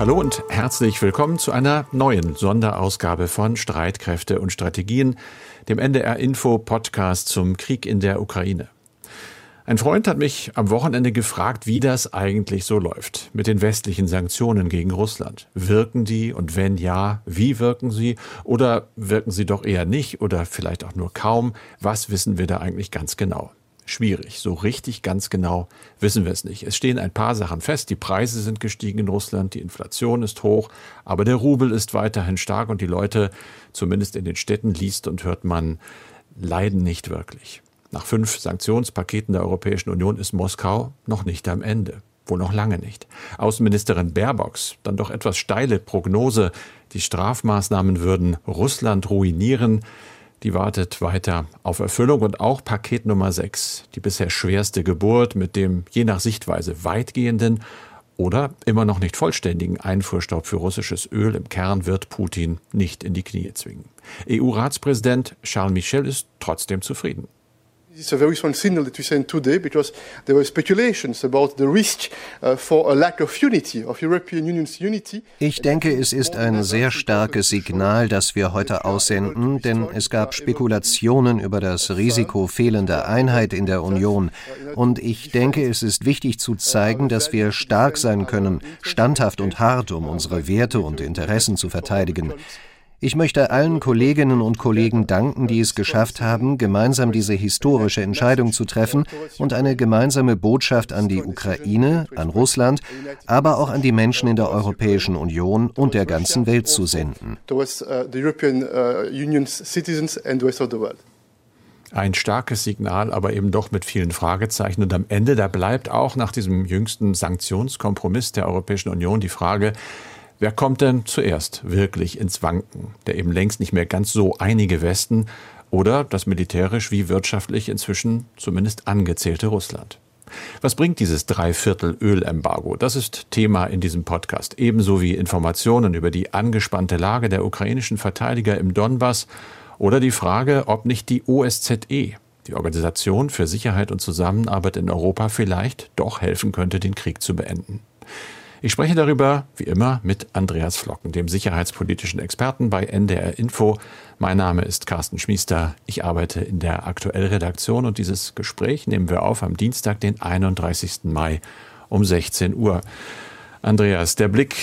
Hallo und herzlich willkommen zu einer neuen Sonderausgabe von Streitkräfte und Strategien, dem NDR Info Podcast zum Krieg in der Ukraine. Ein Freund hat mich am Wochenende gefragt, wie das eigentlich so läuft mit den westlichen Sanktionen gegen Russland. Wirken die und wenn ja, wie wirken sie oder wirken sie doch eher nicht oder vielleicht auch nur kaum? Was wissen wir da eigentlich ganz genau? Schwierig. So richtig ganz genau wissen wir es nicht. Es stehen ein paar Sachen fest. Die Preise sind gestiegen in Russland, die Inflation ist hoch, aber der Rubel ist weiterhin stark und die Leute, zumindest in den Städten, liest und hört man, leiden nicht wirklich. Nach fünf Sanktionspaketen der Europäischen Union ist Moskau noch nicht am Ende. Wohl noch lange nicht. Außenministerin Baerbocks dann doch etwas steile Prognose, die Strafmaßnahmen würden Russland ruinieren die wartet weiter auf Erfüllung und auch Paket Nummer 6, die bisher schwerste Geburt mit dem je nach Sichtweise weitgehenden oder immer noch nicht vollständigen Einfuhrstopp für russisches Öl im Kern wird Putin nicht in die Knie zwingen. EU-Ratspräsident Charles Michel ist trotzdem zufrieden. It's a very strong signal that we send today because there were speculations about the risk uh, for a lack of unity, of European Union's unity. Ich denke, es ist ein sehr starkes Signal, das wir heute aussenden, denn es gab Spekulationen über das Risiko fehlender Einheit in der Union. Und ich denke, es ist wichtig zu zeigen, dass wir stark sein können, standhaft und hart, um unsere Werte und Interessen zu verteidigen. Ich möchte allen Kolleginnen und Kollegen danken, die es geschafft haben, gemeinsam diese historische Entscheidung zu treffen und eine gemeinsame Botschaft an die Ukraine, an Russland, aber auch an die Menschen in der Europäischen Union und der ganzen Welt zu senden. Ein starkes Signal, aber eben doch mit vielen Fragezeichen. Und am Ende, da bleibt auch nach diesem jüngsten Sanktionskompromiss der Europäischen Union die Frage, Wer kommt denn zuerst wirklich ins Wanken? Der eben längst nicht mehr ganz so einige Westen oder das militärisch wie wirtschaftlich inzwischen zumindest angezählte Russland? Was bringt dieses Dreiviertel-Ölembargo? Das ist Thema in diesem Podcast. Ebenso wie Informationen über die angespannte Lage der ukrainischen Verteidiger im Donbass oder die Frage, ob nicht die OSZE, die Organisation für Sicherheit und Zusammenarbeit in Europa, vielleicht doch helfen könnte, den Krieg zu beenden. Ich spreche darüber, wie immer, mit Andreas Flocken, dem sicherheitspolitischen Experten bei NDR Info. Mein Name ist Carsten Schmiester. Ich arbeite in der Aktuellredaktion und dieses Gespräch nehmen wir auf am Dienstag, den 31. Mai um 16 Uhr. Andreas, der Blick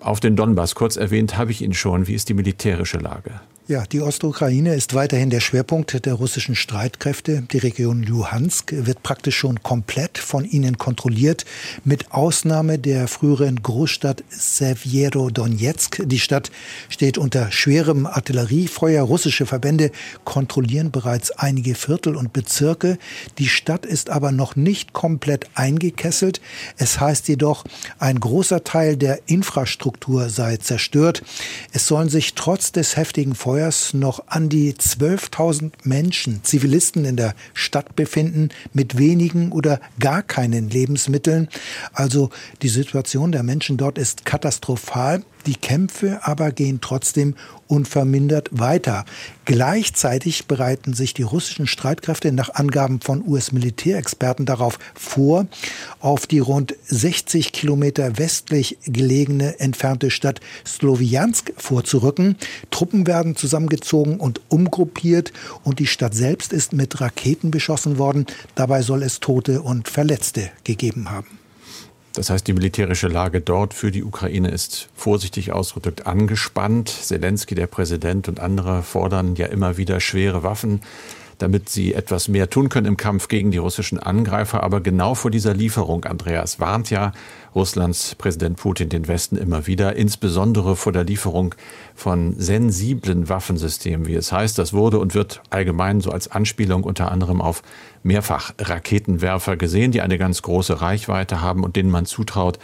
auf den Donbass, kurz erwähnt habe ich ihn schon. Wie ist die militärische Lage? Ja, die Ostukraine ist weiterhin der Schwerpunkt der russischen Streitkräfte. Die Region Luhansk wird praktisch schon komplett von ihnen kontrolliert, mit Ausnahme der früheren Großstadt Severo-Donetsk. Die Stadt steht unter schwerem Artilleriefeuer. Russische Verbände kontrollieren bereits einige Viertel und Bezirke. Die Stadt ist aber noch nicht komplett eingekesselt. Es heißt jedoch, ein großer Teil der Infrastruktur sei zerstört. Es sollen sich trotz des heftigen Feuers Feuers noch an die 12.000 Menschen, Zivilisten in der Stadt befinden, mit wenigen oder gar keinen Lebensmitteln. Also die Situation der Menschen dort ist katastrophal. Die Kämpfe aber gehen trotzdem unvermindert weiter. Gleichzeitig bereiten sich die russischen Streitkräfte nach Angaben von US-Militärexperten darauf vor, auf die rund 60 Kilometer westlich gelegene entfernte Stadt Sloviansk vorzurücken. Truppen werden zusammengezogen und umgruppiert und die Stadt selbst ist mit Raketen beschossen worden. Dabei soll es Tote und Verletzte gegeben haben. Das heißt, die militärische Lage dort für die Ukraine ist vorsichtig ausgedrückt angespannt. Zelensky, der Präsident und andere fordern ja immer wieder schwere Waffen damit sie etwas mehr tun können im Kampf gegen die russischen Angreifer. Aber genau vor dieser Lieferung, Andreas, warnt ja Russlands Präsident Putin den Westen immer wieder, insbesondere vor der Lieferung von sensiblen Waffensystemen, wie es heißt. Das wurde und wird allgemein so als Anspielung unter anderem auf Mehrfach-Raketenwerfer gesehen, die eine ganz große Reichweite haben und denen man zutraut,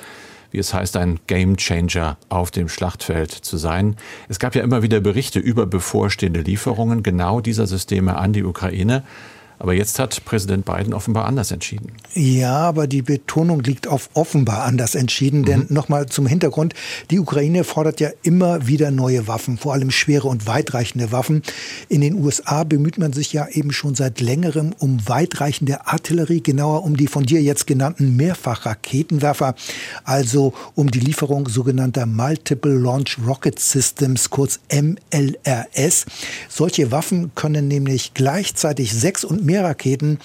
wie es heißt, ein Gamechanger auf dem Schlachtfeld zu sein. Es gab ja immer wieder Berichte über bevorstehende Lieferungen genau dieser Systeme an die Ukraine. Aber jetzt hat Präsident Biden offenbar anders entschieden. Ja, aber die Betonung liegt auf offenbar anders entschieden. Denn mhm. nochmal zum Hintergrund, die Ukraine fordert ja immer wieder neue Waffen, vor allem schwere und weitreichende Waffen. In den USA bemüht man sich ja eben schon seit längerem um weitreichende Artillerie, genauer um die von dir jetzt genannten Mehrfachraketenwerfer, also um die Lieferung sogenannter Multiple Launch Rocket Systems, kurz MLRS. Solche Waffen können nämlich gleichzeitig sechs und mehr Raketen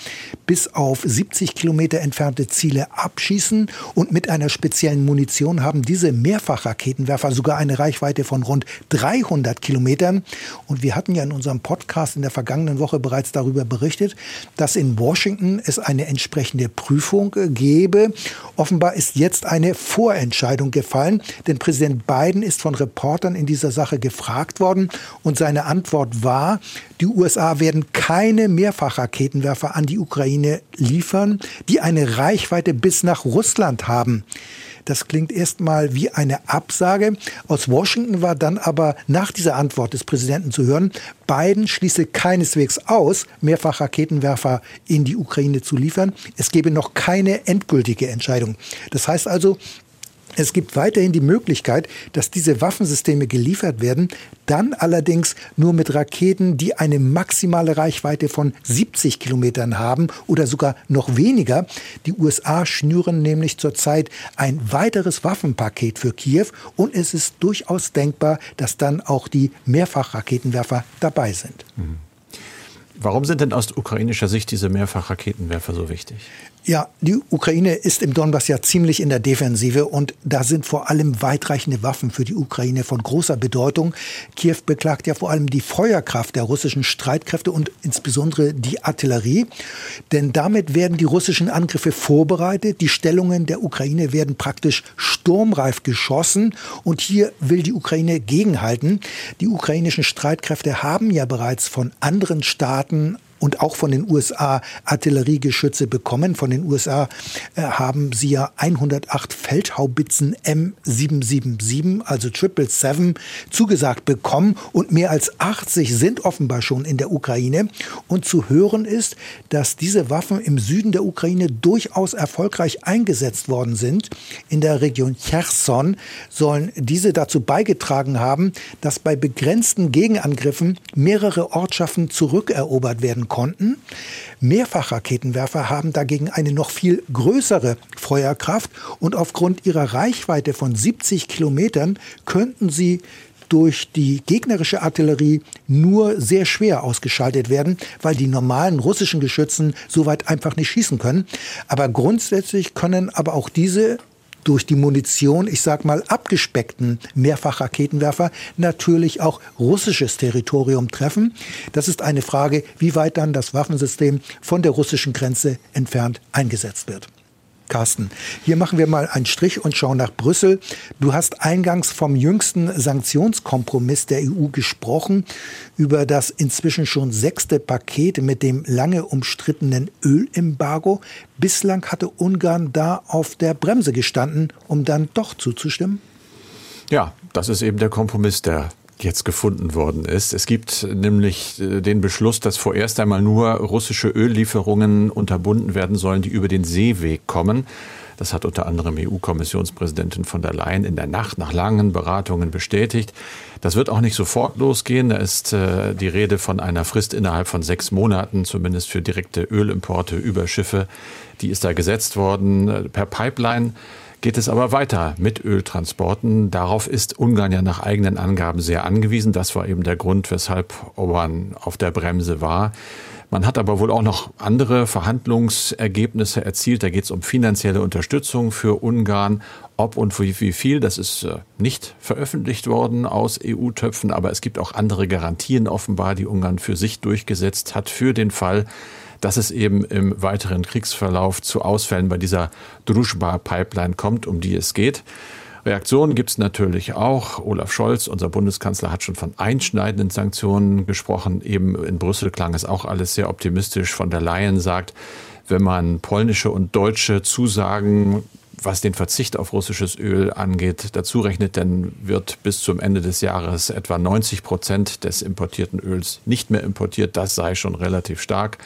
bis auf 70 Kilometer entfernte Ziele abschießen und mit einer speziellen Munition haben diese Mehrfachraketenwerfer sogar eine Reichweite von rund 300 Kilometern. Und wir hatten ja in unserem Podcast in der vergangenen Woche bereits darüber berichtet, dass in Washington es eine entsprechende Prüfung gäbe. Offenbar ist jetzt eine Vorentscheidung gefallen, denn Präsident Biden ist von Reportern in dieser Sache gefragt worden und seine Antwort war, die USA werden keine Mehrfachraketenwerfer an die Ukraine liefern, die eine Reichweite bis nach Russland haben. Das klingt erstmal wie eine Absage. Aus Washington war dann aber nach dieser Antwort des Präsidenten zu hören, Biden schließe keineswegs aus, Mehrfachraketenwerfer in die Ukraine zu liefern. Es gebe noch keine endgültige Entscheidung. Das heißt also, es gibt weiterhin die Möglichkeit, dass diese Waffensysteme geliefert werden, dann allerdings nur mit Raketen, die eine maximale Reichweite von 70 Kilometern haben oder sogar noch weniger. Die USA schnüren nämlich zurzeit ein weiteres Waffenpaket für Kiew und es ist durchaus denkbar, dass dann auch die Mehrfachraketenwerfer dabei sind. Mhm. Warum sind denn aus ukrainischer Sicht diese Mehrfachraketenwerfer so wichtig? Ja, die Ukraine ist im Donbass ja ziemlich in der Defensive und da sind vor allem weitreichende Waffen für die Ukraine von großer Bedeutung. Kiew beklagt ja vor allem die Feuerkraft der russischen Streitkräfte und insbesondere die Artillerie, denn damit werden die russischen Angriffe vorbereitet. Die Stellungen der Ukraine werden praktisch sturmreif geschossen und hier will die Ukraine gegenhalten. Die ukrainischen Streitkräfte haben ja bereits von anderen Staaten und auch von den USA Artilleriegeschütze bekommen. Von den USA äh, haben sie ja 108 Feldhaubitzen M777, also 777, zugesagt bekommen und mehr als 80 sind offenbar schon in der Ukraine. Und zu hören ist, dass diese Waffen im Süden der Ukraine durchaus erfolgreich eingesetzt worden sind. In der Region Cherson sollen diese dazu beigetragen haben, dass bei begrenzten Gegenangriffen mehrere Ortschaften zurückerobert werden konnten. Mehrfachraketenwerfer haben dagegen eine noch viel größere Feuerkraft und aufgrund ihrer Reichweite von 70 Kilometern könnten sie durch die gegnerische Artillerie nur sehr schwer ausgeschaltet werden, weil die normalen russischen Geschützen so weit einfach nicht schießen können. Aber grundsätzlich können aber auch diese durch die Munition, ich sag mal, abgespeckten Mehrfachraketenwerfer natürlich auch russisches Territorium treffen. Das ist eine Frage, wie weit dann das Waffensystem von der russischen Grenze entfernt eingesetzt wird. Carsten, hier machen wir mal einen Strich und schauen nach Brüssel. Du hast eingangs vom jüngsten Sanktionskompromiss der EU gesprochen, über das inzwischen schon sechste Paket mit dem lange umstrittenen Ölembargo. Bislang hatte Ungarn da auf der Bremse gestanden, um dann doch zuzustimmen? Ja, das ist eben der Kompromiss, der jetzt gefunden worden ist. Es gibt nämlich äh, den Beschluss, dass vorerst einmal nur russische Öllieferungen unterbunden werden sollen, die über den Seeweg kommen. Das hat unter anderem EU-Kommissionspräsidentin von der Leyen in der Nacht nach langen Beratungen bestätigt. Das wird auch nicht sofort losgehen. Da ist äh, die Rede von einer Frist innerhalb von sechs Monaten, zumindest für direkte Ölimporte über Schiffe. Die ist da gesetzt worden äh, per Pipeline geht es aber weiter mit Öltransporten. Darauf ist Ungarn ja nach eigenen Angaben sehr angewiesen. Das war eben der Grund, weshalb Orban auf der Bremse war. Man hat aber wohl auch noch andere Verhandlungsergebnisse erzielt. Da geht es um finanzielle Unterstützung für Ungarn. Ob und wie viel, das ist äh, nicht veröffentlicht worden aus EU-Töpfen, aber es gibt auch andere Garantien offenbar, die Ungarn für sich durchgesetzt hat, für den Fall, dass es eben im weiteren Kriegsverlauf zu Ausfällen bei dieser Druschba-Pipeline kommt, um die es geht. Reaktionen gibt es natürlich auch. Olaf Scholz, unser Bundeskanzler, hat schon von einschneidenden Sanktionen gesprochen. Eben in Brüssel klang es auch alles sehr optimistisch. Von der Leyen sagt, wenn man polnische und deutsche Zusagen was den Verzicht auf russisches Öl angeht, dazu rechnet, dann wird bis zum Ende des Jahres etwa 90 Prozent des importierten Öls nicht mehr importiert. Das sei schon relativ stark.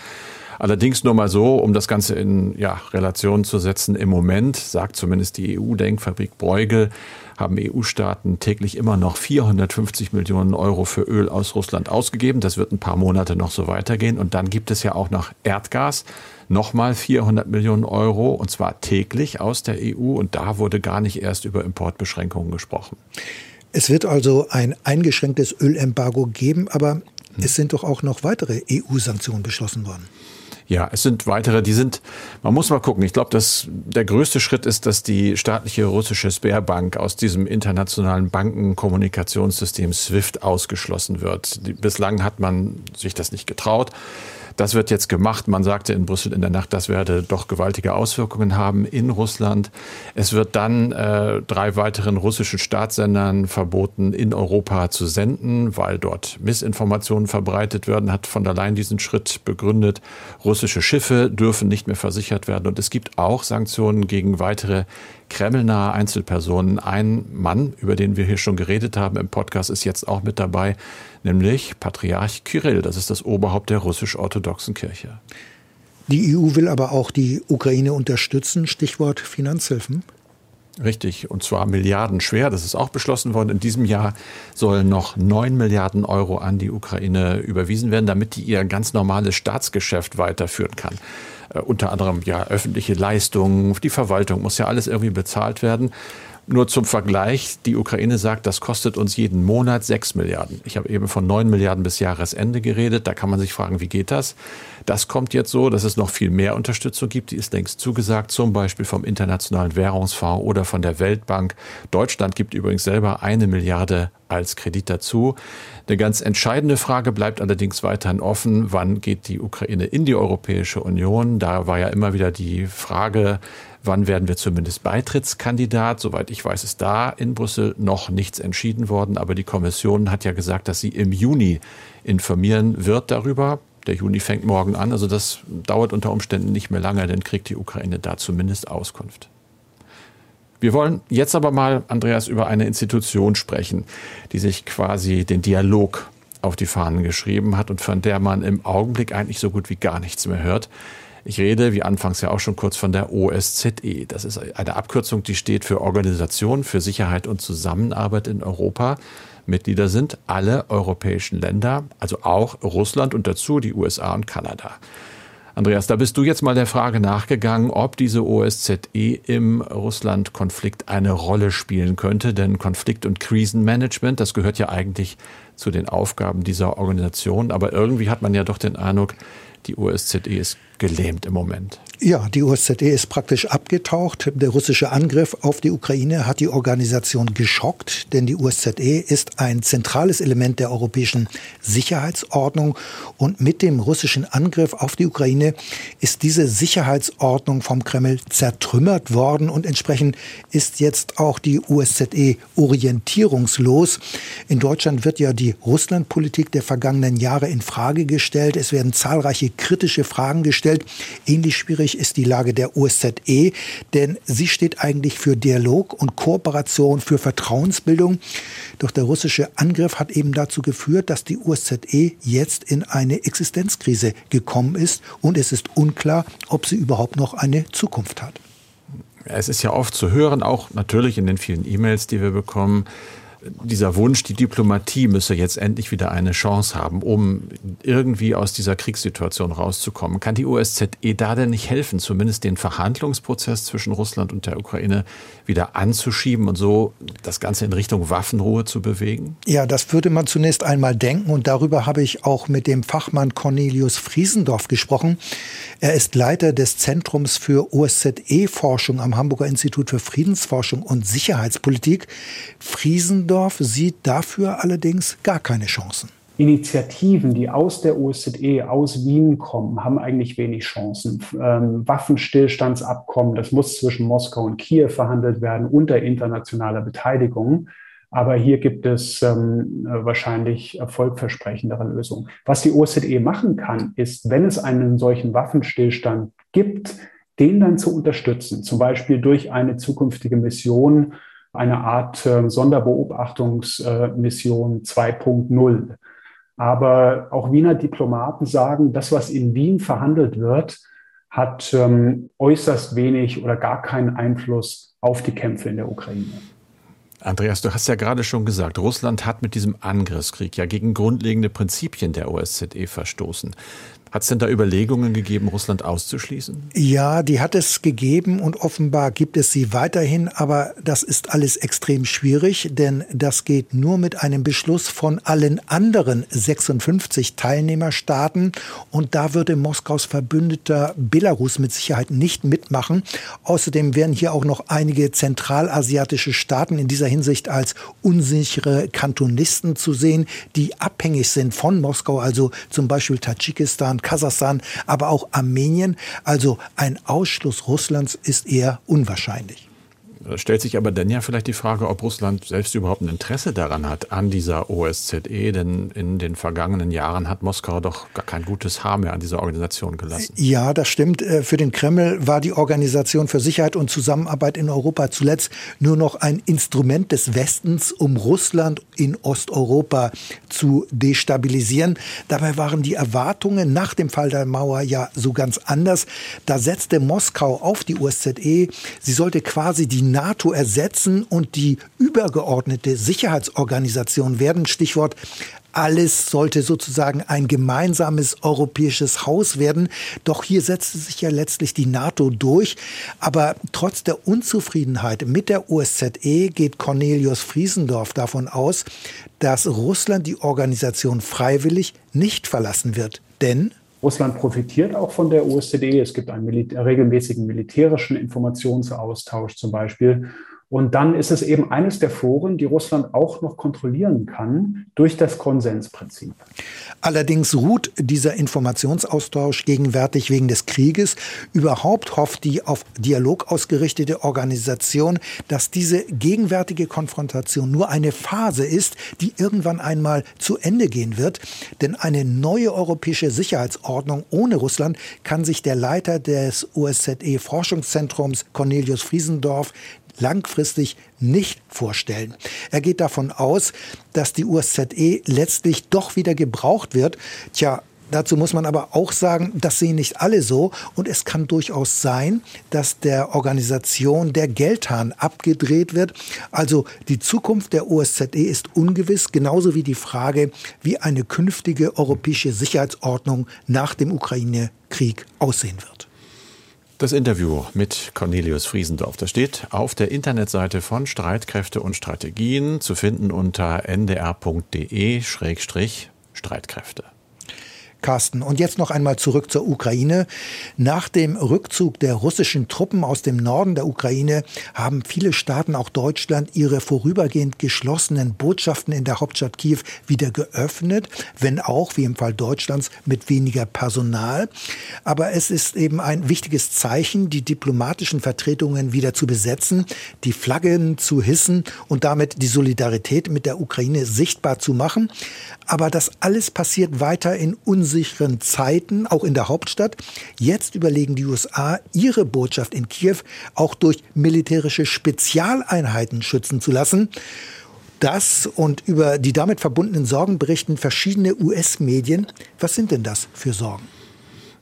Allerdings nur mal so, um das Ganze in ja, Relation zu setzen. Im Moment, sagt zumindest die EU-Denkfabrik Bruegel, haben EU-Staaten täglich immer noch 450 Millionen Euro für Öl aus Russland ausgegeben. Das wird ein paar Monate noch so weitergehen. Und dann gibt es ja auch noch Erdgas. Nochmal 400 Millionen Euro und zwar täglich aus der EU. Und da wurde gar nicht erst über Importbeschränkungen gesprochen. Es wird also ein eingeschränktes Ölembargo geben, aber hm. es sind doch auch noch weitere EU-Sanktionen beschlossen worden. Ja, es sind weitere, die sind, man muss mal gucken. Ich glaube, dass der größte Schritt ist, dass die staatliche russische Sperrbank aus diesem internationalen Bankenkommunikationssystem SWIFT ausgeschlossen wird. Bislang hat man sich das nicht getraut. Das wird jetzt gemacht. Man sagte in Brüssel in der Nacht, das werde doch gewaltige Auswirkungen haben in Russland. Es wird dann äh, drei weiteren russischen Staatssendern verboten, in Europa zu senden, weil dort Missinformationen verbreitet werden, hat von der Leyen diesen Schritt begründet. Russische Schiffe dürfen nicht mehr versichert werden. Und es gibt auch Sanktionen gegen weitere kremlnahe Einzelpersonen. Ein Mann, über den wir hier schon geredet haben im Podcast, ist jetzt auch mit dabei, nämlich Patriarch Kyrill. Das ist das Oberhaupt der russisch-orthodoxen Kirche. Die EU will aber auch die Ukraine unterstützen. Stichwort Finanzhilfen. Richtig, und zwar Milliarden schwer. Das ist auch beschlossen worden. In diesem Jahr sollen noch neun Milliarden Euro an die Ukraine überwiesen werden, damit die ihr ganz normales Staatsgeschäft weiterführen kann. Äh, unter anderem ja öffentliche Leistungen, die Verwaltung muss ja alles irgendwie bezahlt werden. Nur zum Vergleich, die Ukraine sagt, das kostet uns jeden Monat sechs Milliarden. Ich habe eben von neun Milliarden bis Jahresende geredet. Da kann man sich fragen, wie geht das? Das kommt jetzt so, dass es noch viel mehr Unterstützung gibt. Die ist längst zugesagt, zum Beispiel vom Internationalen Währungsfonds oder von der Weltbank. Deutschland gibt übrigens selber eine Milliarde als Kredit dazu. Eine ganz entscheidende Frage bleibt allerdings weiterhin offen. Wann geht die Ukraine in die Europäische Union? Da war ja immer wieder die Frage, Wann werden wir zumindest Beitrittskandidat? Soweit ich weiß, ist da in Brüssel noch nichts entschieden worden. Aber die Kommission hat ja gesagt, dass sie im Juni informieren wird darüber. Der Juni fängt morgen an. Also das dauert unter Umständen nicht mehr lange, dann kriegt die Ukraine da zumindest Auskunft. Wir wollen jetzt aber mal, Andreas, über eine Institution sprechen, die sich quasi den Dialog auf die Fahnen geschrieben hat und von der man im Augenblick eigentlich so gut wie gar nichts mehr hört. Ich rede, wie anfangs ja auch schon kurz, von der OSZE. Das ist eine Abkürzung, die steht für Organisation für Sicherheit und Zusammenarbeit in Europa. Mitglieder sind alle europäischen Länder, also auch Russland und dazu die USA und Kanada. Andreas, da bist du jetzt mal der Frage nachgegangen, ob diese OSZE im Russland-Konflikt eine Rolle spielen könnte. Denn Konflikt- und Krisenmanagement, das gehört ja eigentlich zu den Aufgaben dieser Organisation. Aber irgendwie hat man ja doch den Eindruck, die OSZE ist gelähmt im Moment. Ja, die OSZE ist praktisch abgetaucht. Der russische Angriff auf die Ukraine hat die Organisation geschockt, denn die OSZE ist ein zentrales Element der europäischen Sicherheitsordnung. Und mit dem russischen Angriff auf die Ukraine ist diese Sicherheitsordnung vom Kreml zertrümmert worden und entsprechend ist jetzt auch die OSZE orientierungslos. In Deutschland wird ja die Russlandpolitik der vergangenen Jahre in Frage gestellt. Es werden zahlreiche kritische Fragen gestellt ähnlich schwierig ist die Lage der OSZE, denn sie steht eigentlich für Dialog und Kooperation, für Vertrauensbildung. Doch der russische Angriff hat eben dazu geführt, dass die OSZE jetzt in eine Existenzkrise gekommen ist und es ist unklar, ob sie überhaupt noch eine Zukunft hat. Es ist ja oft zu hören, auch natürlich in den vielen E-Mails, die wir bekommen, dieser Wunsch, die Diplomatie müsse jetzt endlich wieder eine Chance haben, um irgendwie aus dieser Kriegssituation rauszukommen. Kann die OSZE da denn nicht helfen, zumindest den Verhandlungsprozess zwischen Russland und der Ukraine wieder anzuschieben und so das Ganze in Richtung Waffenruhe zu bewegen? Ja, das würde man zunächst einmal denken und darüber habe ich auch mit dem Fachmann Cornelius Friesendorf gesprochen. Er ist Leiter des Zentrums für OSZE-Forschung am Hamburger Institut für Friedensforschung und Sicherheitspolitik. Friesendorf Düsseldorf sieht dafür allerdings gar keine Chancen. Initiativen, die aus der OSZE, aus Wien kommen, haben eigentlich wenig Chancen. Ähm, Waffenstillstandsabkommen, das muss zwischen Moskau und Kiew verhandelt werden unter internationaler Beteiligung. Aber hier gibt es ähm, wahrscheinlich erfolgversprechendere Lösungen. Was die OSZE machen kann, ist, wenn es einen solchen Waffenstillstand gibt, den dann zu unterstützen, zum Beispiel durch eine zukünftige Mission eine Art äh, Sonderbeobachtungsmission 2.0. Aber auch Wiener Diplomaten sagen, das, was in Wien verhandelt wird, hat ähm, äußerst wenig oder gar keinen Einfluss auf die Kämpfe in der Ukraine. Andreas, du hast ja gerade schon gesagt, Russland hat mit diesem Angriffskrieg ja gegen grundlegende Prinzipien der OSZE verstoßen. Hat es denn da Überlegungen gegeben, Russland auszuschließen? Ja, die hat es gegeben und offenbar gibt es sie weiterhin, aber das ist alles extrem schwierig, denn das geht nur mit einem Beschluss von allen anderen 56 Teilnehmerstaaten und da würde Moskaus Verbündeter Belarus mit Sicherheit nicht mitmachen. Außerdem wären hier auch noch einige zentralasiatische Staaten in dieser Hinsicht als unsichere Kantonisten zu sehen, die abhängig sind von Moskau, also zum Beispiel Tadschikistan, Kirgisistan, Kasachstan, aber auch Armenien. Also ein Ausschluss Russlands ist eher unwahrscheinlich. Da stellt sich aber dann ja vielleicht die Frage, ob Russland selbst überhaupt ein Interesse daran hat, an dieser OSZE, denn in den vergangenen Jahren hat Moskau doch gar kein gutes Haar mehr an dieser Organisation gelassen. Ja, das stimmt. Äh, für den Kreml war die Organisation für Sicherheit und Zusammenarbeit in Europa zuletzt nur noch ein Instrument des Westens, um Russland in Osteuropa zu destabilisieren. Dabei waren die Erwartungen nach dem Fall der Mauer ja so ganz anders. Da setzte Moskau auf die OSZE. Sie sollte quasi die NATO ersetzen und die übergeordnete Sicherheitsorganisation werden. Stichwort alles sollte sozusagen ein gemeinsames europäisches Haus werden. Doch hier setzte sich ja letztlich die NATO durch. Aber trotz der Unzufriedenheit mit der OSZE geht Cornelius Friesendorf davon aus, dass Russland die Organisation freiwillig nicht verlassen wird. Denn Russland profitiert auch von der OSZE. Es gibt einen Milita regelmäßigen militärischen Informationsaustausch zum Beispiel. Und dann ist es eben eines der Foren, die Russland auch noch kontrollieren kann durch das Konsensprinzip. Allerdings ruht dieser Informationsaustausch gegenwärtig wegen des Krieges. Überhaupt hofft die auf Dialog ausgerichtete Organisation, dass diese gegenwärtige Konfrontation nur eine Phase ist, die irgendwann einmal zu Ende gehen wird. Denn eine neue europäische Sicherheitsordnung ohne Russland kann sich der Leiter des OSZE-Forschungszentrums Cornelius Friesendorf langfristig nicht vorstellen. Er geht davon aus, dass die USZE letztlich doch wieder gebraucht wird. Tja, Dazu muss man aber auch sagen, das sehen nicht alle so. Und es kann durchaus sein, dass der Organisation der Geldhahn abgedreht wird. Also die Zukunft der OSZE ist ungewiss, genauso wie die Frage, wie eine künftige europäische Sicherheitsordnung nach dem Ukraine-Krieg aussehen wird. Das Interview mit Cornelius Friesendorf, das steht auf der Internetseite von Streitkräfte und Strategien zu finden unter ndr.de-streitkräfte. Carsten. Und jetzt noch einmal zurück zur Ukraine. Nach dem Rückzug der russischen Truppen aus dem Norden der Ukraine haben viele Staaten, auch Deutschland, ihre vorübergehend geschlossenen Botschaften in der Hauptstadt Kiew wieder geöffnet, wenn auch, wie im Fall Deutschlands, mit weniger Personal. Aber es ist eben ein wichtiges Zeichen, die diplomatischen Vertretungen wieder zu besetzen, die Flaggen zu hissen und damit die Solidarität mit der Ukraine sichtbar zu machen. Aber das alles passiert weiter in unsicheren Zeiten, auch in der Hauptstadt. Jetzt überlegen die USA, ihre Botschaft in Kiew auch durch militärische Spezialeinheiten schützen zu lassen. Das und über die damit verbundenen Sorgen berichten verschiedene US-Medien. Was sind denn das für Sorgen?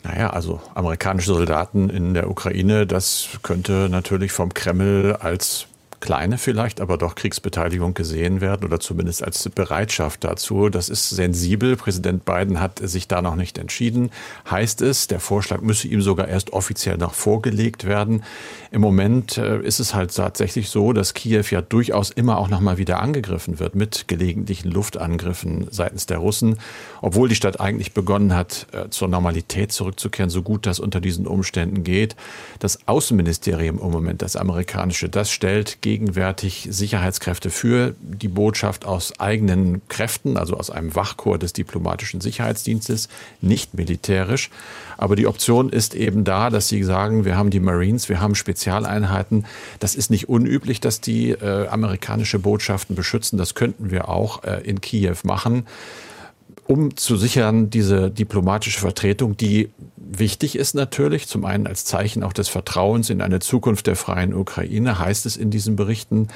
Naja, also amerikanische Soldaten in der Ukraine, das könnte natürlich vom Kreml als kleine vielleicht, aber doch Kriegsbeteiligung gesehen werden oder zumindest als Bereitschaft dazu. Das ist sensibel. Präsident Biden hat sich da noch nicht entschieden. Heißt es, der Vorschlag müsse ihm sogar erst offiziell noch vorgelegt werden. Im Moment äh, ist es halt tatsächlich so, dass Kiew ja durchaus immer auch noch mal wieder angegriffen wird mit gelegentlichen Luftangriffen seitens der Russen, obwohl die Stadt eigentlich begonnen hat, äh, zur Normalität zurückzukehren, so gut das unter diesen Umständen geht. Das Außenministerium im Moment, das amerikanische, das stellt gegen gegenwärtig Sicherheitskräfte für die Botschaft aus eigenen Kräften, also aus einem Wachchor des diplomatischen Sicherheitsdienstes, nicht militärisch. Aber die Option ist eben da, dass sie sagen, wir haben die Marines, wir haben Spezialeinheiten. Das ist nicht unüblich, dass die äh, amerikanische Botschaften beschützen. Das könnten wir auch äh, in Kiew machen. Um zu sichern, diese diplomatische Vertretung, die wichtig ist natürlich, zum einen als Zeichen auch des Vertrauens in eine Zukunft der freien Ukraine, heißt es in diesen Berichten.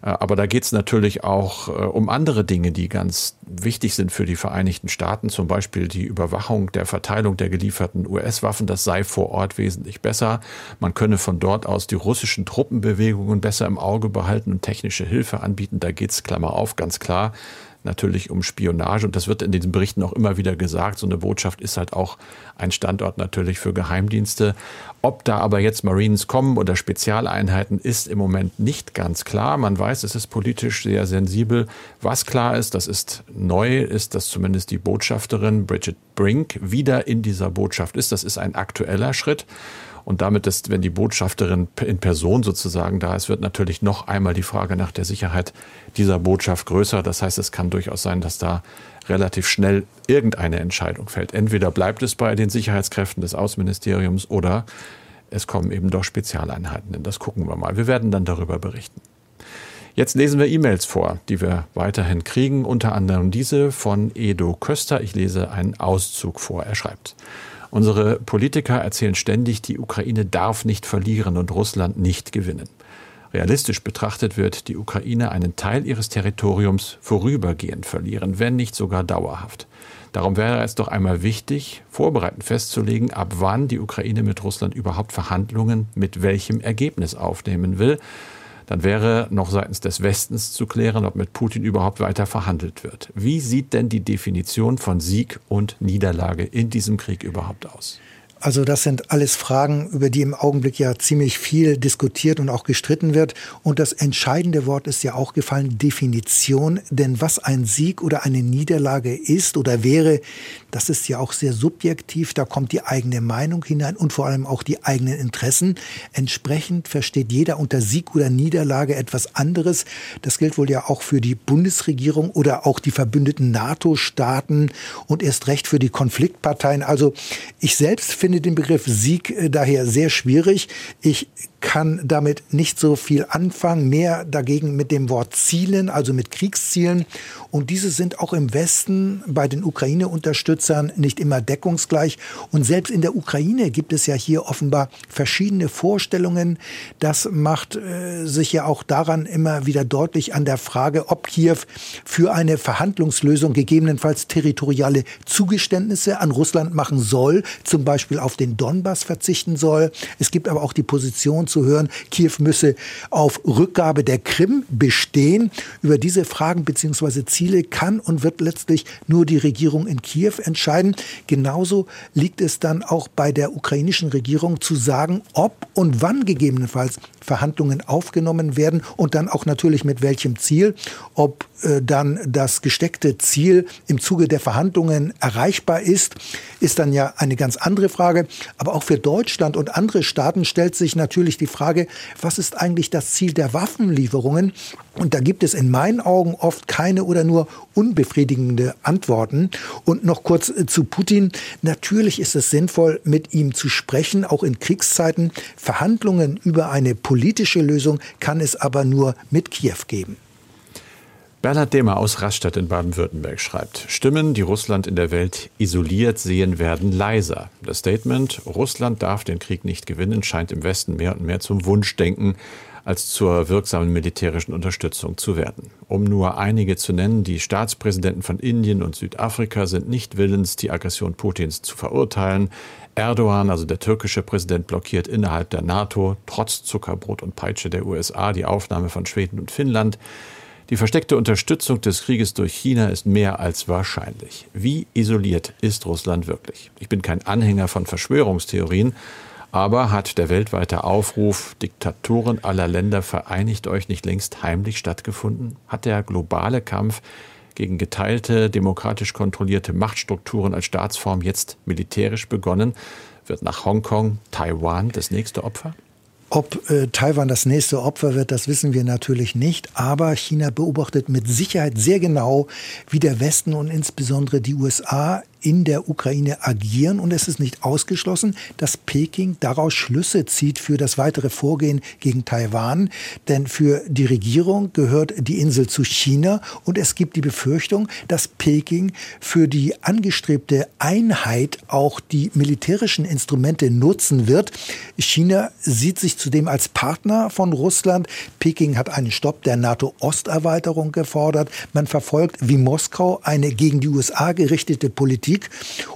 Äh, aber da geht es natürlich auch äh, um andere Dinge, die ganz wichtig sind für die Vereinigten Staaten, zum Beispiel die Überwachung der Verteilung der gelieferten US-Waffen. Das sei vor Ort wesentlich besser. Man könne von dort aus die russischen Truppenbewegungen besser im Auge behalten und technische Hilfe anbieten. Da geht es, Klammer auf, ganz klar natürlich um Spionage. Und das wird in diesen Berichten auch immer wieder gesagt. So eine Botschaft ist halt auch ein Standort natürlich für Geheimdienste. Ob da aber jetzt Marines kommen oder Spezialeinheiten, ist im Moment nicht ganz klar. Man weiß, es ist politisch sehr sensibel. Was klar ist, das ist neu, ist, dass zumindest die Botschafterin Bridget Brink wieder in dieser Botschaft ist. Das ist ein aktueller Schritt. Und damit ist, wenn die Botschafterin in Person sozusagen da ist, wird natürlich noch einmal die Frage nach der Sicherheit dieser Botschaft größer. Das heißt, es kann durchaus sein, dass da relativ schnell irgendeine Entscheidung fällt. Entweder bleibt es bei den Sicherheitskräften des Außenministeriums oder es kommen eben doch Spezialeinheiten. Das gucken wir mal. Wir werden dann darüber berichten. Jetzt lesen wir E-Mails vor, die wir weiterhin kriegen, unter anderem diese von Edo Köster. Ich lese einen Auszug vor. Er schreibt, Unsere Politiker erzählen ständig, die Ukraine darf nicht verlieren und Russland nicht gewinnen. Realistisch betrachtet wird die Ukraine einen Teil ihres Territoriums vorübergehend verlieren, wenn nicht sogar dauerhaft. Darum wäre es doch einmal wichtig, vorbereitend festzulegen, ab wann die Ukraine mit Russland überhaupt Verhandlungen mit welchem Ergebnis aufnehmen will dann wäre noch seitens des Westens zu klären, ob mit Putin überhaupt weiter verhandelt wird. Wie sieht denn die Definition von Sieg und Niederlage in diesem Krieg überhaupt aus? Also das sind alles Fragen, über die im Augenblick ja ziemlich viel diskutiert und auch gestritten wird. Und das entscheidende Wort ist ja auch gefallen, Definition. Denn was ein Sieg oder eine Niederlage ist oder wäre, das ist ja auch sehr subjektiv. Da kommt die eigene Meinung hinein und vor allem auch die eigenen Interessen. Entsprechend versteht jeder unter Sieg oder Niederlage etwas anderes. Das gilt wohl ja auch für die Bundesregierung oder auch die verbündeten NATO-Staaten und erst recht für die Konfliktparteien. Also ich selbst finde, den Begriff Sieg äh, daher sehr schwierig. Ich kann damit nicht so viel anfangen, mehr dagegen mit dem Wort Zielen, also mit Kriegszielen. Und diese sind auch im Westen bei den Ukraine-Unterstützern nicht immer deckungsgleich. Und selbst in der Ukraine gibt es ja hier offenbar verschiedene Vorstellungen. Das macht äh, sich ja auch daran immer wieder deutlich an der Frage, ob Kiew für eine Verhandlungslösung gegebenenfalls territoriale Zugeständnisse an Russland machen soll, zum Beispiel auf den Donbass verzichten soll. Es gibt aber auch die Position zu hören, Kiew müsse auf Rückgabe der Krim bestehen. Über diese Fragen bzw. Ziele kann und wird letztlich nur die Regierung in Kiew entscheiden. Genauso liegt es dann auch bei der ukrainischen Regierung zu sagen, ob und wann gegebenenfalls Verhandlungen aufgenommen werden und dann auch natürlich mit welchem Ziel. Ob äh, dann das gesteckte Ziel im Zuge der Verhandlungen erreichbar ist, ist dann ja eine ganz andere Frage. Aber auch für Deutschland und andere Staaten stellt sich natürlich die Frage, was ist eigentlich das Ziel der Waffenlieferungen? Und da gibt es in meinen Augen oft keine oder nur unbefriedigende Antworten. Und noch kurz äh, zu Putin. Natürlich ist es sinnvoll, mit ihm zu sprechen, auch in Kriegszeiten. Verhandlungen über eine politische Lösung kann es aber nur mit Kiew geben. Bernhard Demer aus Rastatt in Baden-Württemberg schreibt, Stimmen, die Russland in der Welt isoliert sehen, werden leiser. Das Statement, Russland darf den Krieg nicht gewinnen, scheint im Westen mehr und mehr zum Wunschdenken als zur wirksamen militärischen Unterstützung zu werden. Um nur einige zu nennen, die Staatspräsidenten von Indien und Südafrika sind nicht willens, die Aggression Putins zu verurteilen. Erdogan, also der türkische Präsident, blockiert innerhalb der NATO trotz Zuckerbrot und Peitsche der USA die Aufnahme von Schweden und Finnland. Die versteckte Unterstützung des Krieges durch China ist mehr als wahrscheinlich. Wie isoliert ist Russland wirklich? Ich bin kein Anhänger von Verschwörungstheorien, aber hat der weltweite Aufruf, Diktatoren aller Länder vereinigt euch nicht längst heimlich stattgefunden? Hat der globale Kampf gegen geteilte, demokratisch kontrollierte Machtstrukturen als Staatsform jetzt militärisch begonnen? Wird nach Hongkong, Taiwan das nächste Opfer? Ob äh, Taiwan das nächste Opfer wird, das wissen wir natürlich nicht. Aber China beobachtet mit Sicherheit sehr genau, wie der Westen und insbesondere die USA in der Ukraine agieren und es ist nicht ausgeschlossen, dass Peking daraus Schlüsse zieht für das weitere Vorgehen gegen Taiwan. Denn für die Regierung gehört die Insel zu China und es gibt die Befürchtung, dass Peking für die angestrebte Einheit auch die militärischen Instrumente nutzen wird. China sieht sich zudem als Partner von Russland. Peking hat einen Stopp der NATO-Osterweiterung gefordert. Man verfolgt wie Moskau eine gegen die USA gerichtete Politik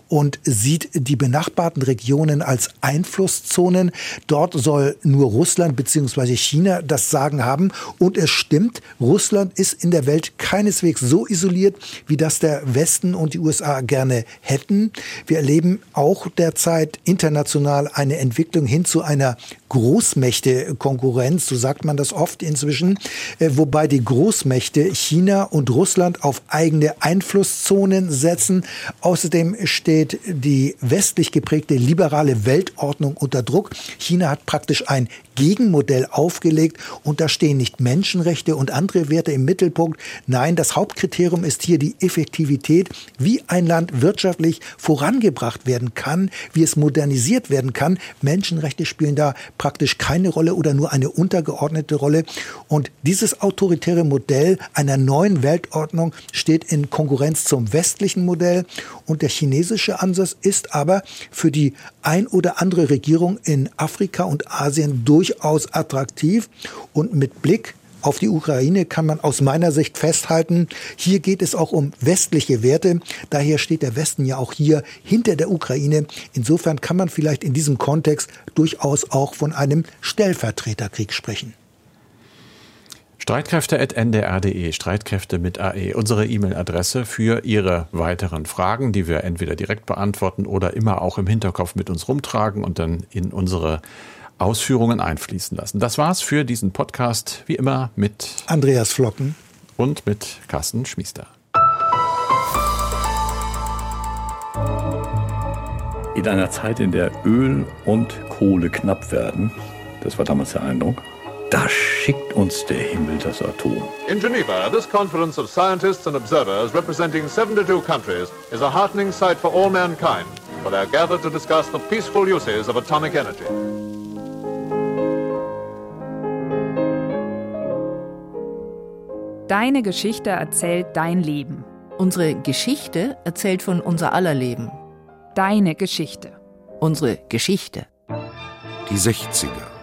und sieht die benachbarten Regionen als Einflusszonen. Dort soll nur Russland bzw. China das Sagen haben. Und es stimmt, Russland ist in der Welt keineswegs so isoliert, wie das der Westen und die USA gerne hätten. Wir erleben auch derzeit international eine Entwicklung hin zu einer Großmächte-Konkurrenz, so sagt man das oft inzwischen, äh, wobei die Großmächte China und Russland auf eigene Einflusszonen setzen. Außerdem steht die westlich geprägte liberale Weltordnung unter Druck. China hat praktisch ein Gegenmodell aufgelegt und da stehen nicht Menschenrechte und andere Werte im Mittelpunkt. Nein, das Hauptkriterium ist hier die Effektivität, wie ein Land wirtschaftlich vorangebracht werden kann, wie es modernisiert werden kann. Menschenrechte spielen da praktisch keine Rolle oder nur eine untergeordnete Rolle. Und dieses autoritäre Modell einer neuen Weltordnung steht in Konkurrenz zum westlichen Modell. Und der chinesische Ansatz ist aber für die ein oder andere Regierung in Afrika und Asien durchaus attraktiv. Und mit Blick auf die Ukraine kann man aus meiner Sicht festhalten, hier geht es auch um westliche Werte. Daher steht der Westen ja auch hier hinter der Ukraine. Insofern kann man vielleicht in diesem Kontext durchaus auch von einem Stellvertreterkrieg sprechen. Streitkräfte.ndr.de, Streitkräfte mit AE, unsere E-Mail-Adresse für Ihre weiteren Fragen, die wir entweder direkt beantworten oder immer auch im Hinterkopf mit uns rumtragen und dann in unsere Ausführungen einfließen lassen. Das war's für diesen Podcast, wie immer mit Andreas Flocken und mit Carsten Schmiester. In einer Zeit, in der Öl und Kohle knapp werden, das war damals der Eindruck, da schickt uns der Himmel das Atom. In Geneva, this conference of scientists and observers representing 72 countries is a heartening sight for all mankind, for they are gathered to discuss the peaceful uses of atomic energy. Deine Geschichte erzählt dein Leben. Unsere Geschichte erzählt von unser aller Leben. Deine Geschichte. Unsere Geschichte. Die 60er.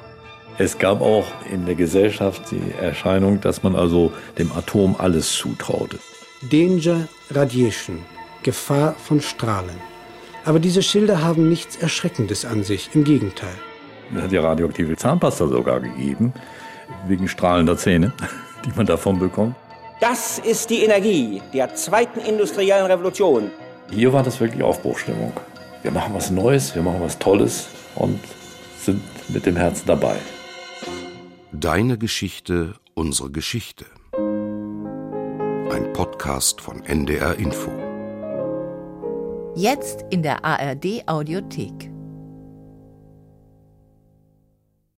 Es gab auch in der Gesellschaft die Erscheinung, dass man also dem Atom alles zutraute. Danger Radiation. Gefahr von Strahlen. Aber diese Schilder haben nichts Erschreckendes an sich, im Gegenteil. Es hat ja radioaktive Zahnpasta sogar gegeben, wegen strahlender Zähne. die man davon bekommt. Das ist die Energie der zweiten industriellen Revolution. Hier war das wirklich Aufbruchstimmung. Wir machen was Neues, wir machen was Tolles und sind mit dem Herzen dabei. Deine Geschichte, unsere Geschichte. Ein Podcast von NDR Info. Jetzt in der ARD Audiothek.